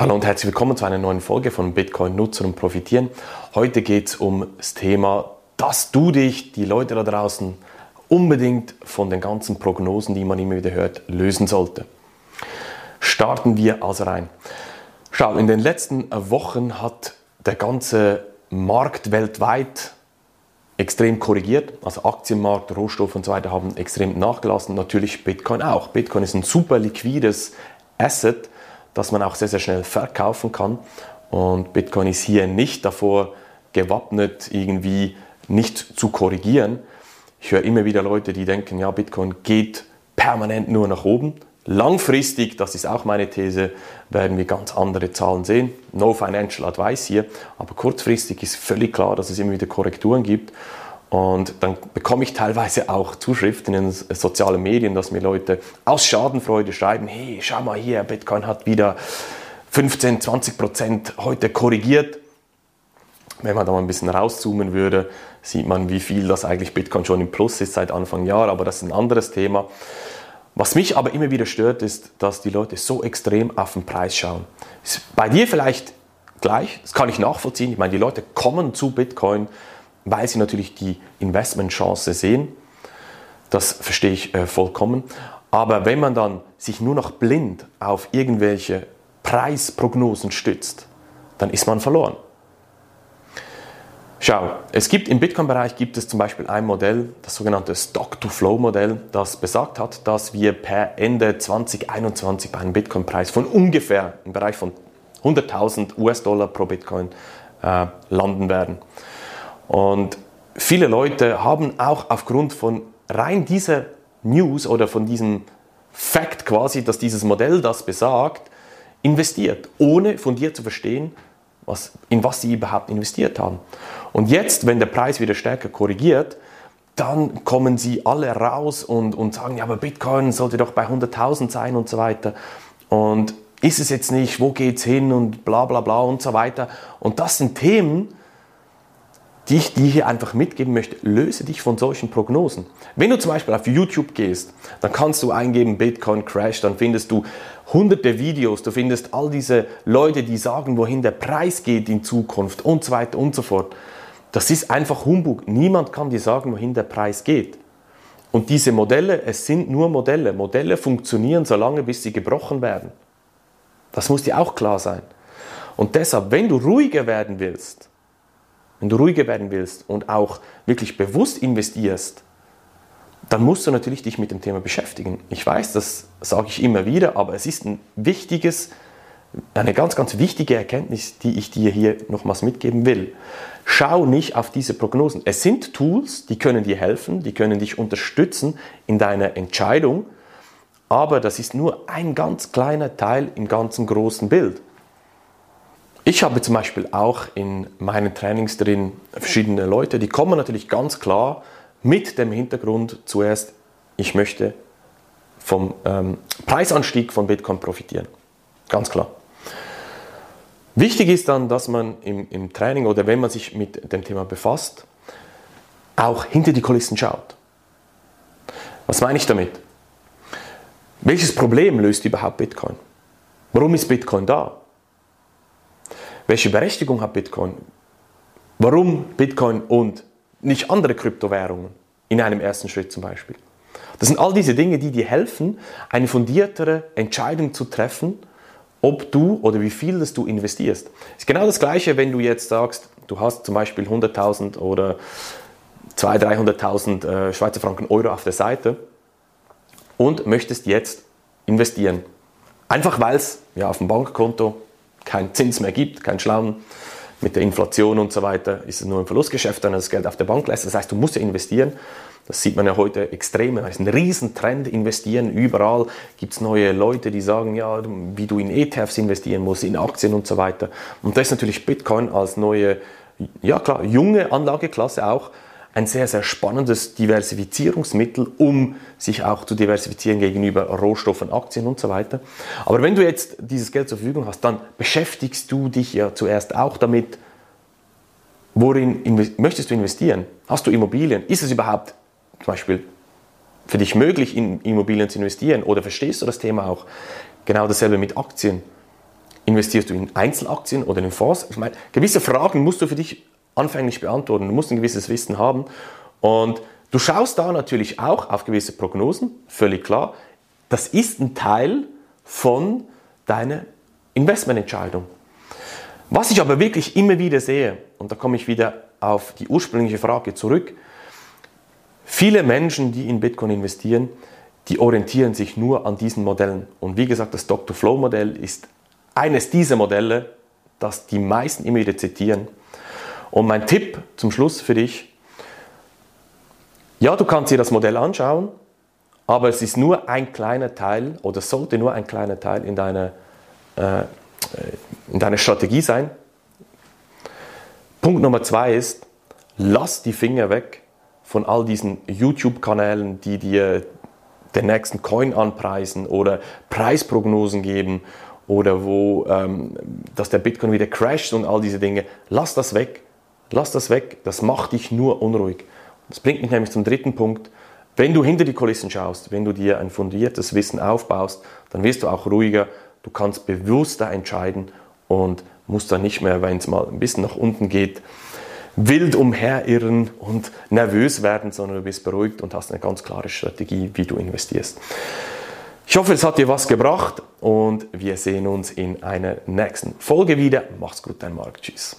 Hallo und herzlich willkommen zu einer neuen Folge von Bitcoin Nutzen und Profitieren. Heute geht es um das Thema, dass du dich, die Leute da draußen, unbedingt von den ganzen Prognosen, die man immer wieder hört, lösen sollte. Starten wir also rein. Schau, in den letzten Wochen hat der ganze Markt weltweit extrem korrigiert. Also Aktienmarkt, Rohstoffe und so weiter haben extrem nachgelassen. Natürlich Bitcoin auch. Bitcoin ist ein super liquides Asset dass man auch sehr, sehr schnell verkaufen kann. Und Bitcoin ist hier nicht davor gewappnet, irgendwie nicht zu korrigieren. Ich höre immer wieder Leute, die denken, ja, Bitcoin geht permanent nur nach oben. Langfristig, das ist auch meine These, werden wir ganz andere Zahlen sehen. No financial advice hier, aber kurzfristig ist völlig klar, dass es immer wieder Korrekturen gibt. Und dann bekomme ich teilweise auch Zuschriften in sozialen Medien, dass mir Leute aus Schadenfreude schreiben, hey, schau mal hier, Bitcoin hat wieder 15, 20 Prozent heute korrigiert. Wenn man da mal ein bisschen rauszoomen würde, sieht man, wie viel das eigentlich Bitcoin schon im Plus ist seit Anfang Jahr, aber das ist ein anderes Thema. Was mich aber immer wieder stört, ist, dass die Leute so extrem auf den Preis schauen. Ist bei dir vielleicht gleich, das kann ich nachvollziehen. Ich meine, die Leute kommen zu Bitcoin, weil sie natürlich die Investmentchance sehen. Das verstehe ich äh, vollkommen. Aber wenn man dann sich nur noch blind auf irgendwelche Preisprognosen stützt, dann ist man verloren. Schau, es gibt im Bitcoin-Bereich gibt es zum Beispiel ein Modell, das sogenannte Stock-to-Flow-Modell, das besagt hat, dass wir per Ende 2021 bei einem Bitcoin-Preis von ungefähr im Bereich von 100.000 US-Dollar pro Bitcoin äh, landen werden. Und viele Leute haben auch aufgrund von rein dieser News oder von diesem Fakt quasi, dass dieses Modell das besagt, investiert, ohne von dir zu verstehen, was, in was sie überhaupt investiert haben. Und jetzt, wenn der Preis wieder stärker korrigiert, dann kommen sie alle raus und, und sagen, ja, aber Bitcoin sollte doch bei 100.000 sein und so weiter. Und ist es jetzt nicht, wo geht es hin und bla bla bla und so weiter. Und das sind Themen, die ich dir hier einfach mitgeben möchte, löse dich von solchen Prognosen. Wenn du zum Beispiel auf YouTube gehst, dann kannst du eingeben Bitcoin Crash, dann findest du hunderte Videos, du findest all diese Leute, die sagen, wohin der Preis geht in Zukunft und so weiter und so fort. Das ist einfach Humbug. Niemand kann dir sagen, wohin der Preis geht. Und diese Modelle, es sind nur Modelle. Modelle funktionieren so lange, bis sie gebrochen werden. Das muss dir auch klar sein. Und deshalb, wenn du ruhiger werden willst, wenn du ruhiger werden willst und auch wirklich bewusst investierst, dann musst du natürlich dich mit dem Thema beschäftigen. Ich weiß, das sage ich immer wieder, aber es ist ein wichtiges, eine ganz, ganz wichtige Erkenntnis, die ich dir hier nochmals mitgeben will. Schau nicht auf diese Prognosen. Es sind Tools, die können dir helfen, die können dich unterstützen in deiner Entscheidung, aber das ist nur ein ganz kleiner Teil im ganzen großen Bild. Ich habe zum Beispiel auch in meinen Trainings drin verschiedene Leute, die kommen natürlich ganz klar mit dem Hintergrund zuerst, ich möchte vom ähm, Preisanstieg von Bitcoin profitieren. Ganz klar. Wichtig ist dann, dass man im, im Training oder wenn man sich mit dem Thema befasst, auch hinter die Kulissen schaut. Was meine ich damit? Welches Problem löst überhaupt Bitcoin? Warum ist Bitcoin da? Welche Berechtigung hat Bitcoin? Warum Bitcoin und nicht andere Kryptowährungen in einem ersten Schritt zum Beispiel? Das sind all diese Dinge, die dir helfen, eine fundiertere Entscheidung zu treffen, ob du oder wie viel das du investierst. Es ist genau das Gleiche, wenn du jetzt sagst, du hast zum Beispiel 100.000 oder 200.000, 300.000 äh, Schweizer Franken Euro auf der Seite und möchtest jetzt investieren. Einfach weil es ja, auf dem Bankkonto keinen Zins mehr gibt, keinen Schlamm, mit der Inflation und so weiter ist es nur ein Verlustgeschäft, wenn du das Geld auf der Bank lässt. Das heißt, du musst ja investieren. Das sieht man ja heute extrem. Das ist ein Riesentrend, investieren. Überall gibt es neue Leute, die sagen, ja, wie du in ETFs investieren musst, in Aktien und so weiter. Und da ist natürlich Bitcoin als neue, ja klar, junge Anlageklasse auch ein sehr, sehr spannendes Diversifizierungsmittel, um sich auch zu diversifizieren gegenüber Rohstoffen, Aktien und so weiter. Aber wenn du jetzt dieses Geld zur Verfügung hast, dann beschäftigst du dich ja zuerst auch damit, worin möchtest du investieren? Hast du Immobilien? Ist es überhaupt zum Beispiel für dich möglich, in Immobilien zu investieren? Oder verstehst du das Thema auch? Genau dasselbe mit Aktien. investierst du in Einzelaktien oder in Fonds? Ich meine, gewisse Fragen musst du für dich anfänglich beantworten. Du musst ein gewisses Wissen haben. Und du schaust da natürlich auch auf gewisse Prognosen, völlig klar. Das ist ein Teil von deiner Investmententscheidung. Was ich aber wirklich immer wieder sehe, und da komme ich wieder auf die ursprüngliche Frage zurück, viele Menschen, die in Bitcoin investieren, die orientieren sich nur an diesen Modellen. Und wie gesagt, das Dr. Flow Modell ist eines dieser Modelle, das die meisten immer wieder zitieren. Und mein Tipp zum Schluss für dich, ja, du kannst dir das Modell anschauen, aber es ist nur ein kleiner Teil oder sollte nur ein kleiner Teil in deiner, äh, in deiner Strategie sein. Punkt Nummer zwei ist, lass die Finger weg von all diesen YouTube-Kanälen, die dir den nächsten Coin anpreisen oder Preisprognosen geben oder wo, ähm, dass der Bitcoin wieder crasht und all diese Dinge. Lass das weg. Lass das weg. Das macht dich nur unruhig. Das bringt mich nämlich zum dritten Punkt. Wenn du hinter die Kulissen schaust, wenn du dir ein fundiertes Wissen aufbaust, dann wirst du auch ruhiger. Du kannst bewusster entscheiden und musst dann nicht mehr, wenn es mal ein bisschen nach unten geht, wild umherirren und nervös werden, sondern du bist beruhigt und hast eine ganz klare Strategie, wie du investierst. Ich hoffe, es hat dir was gebracht und wir sehen uns in einer nächsten Folge wieder. Mach's gut, dein Marc. Tschüss.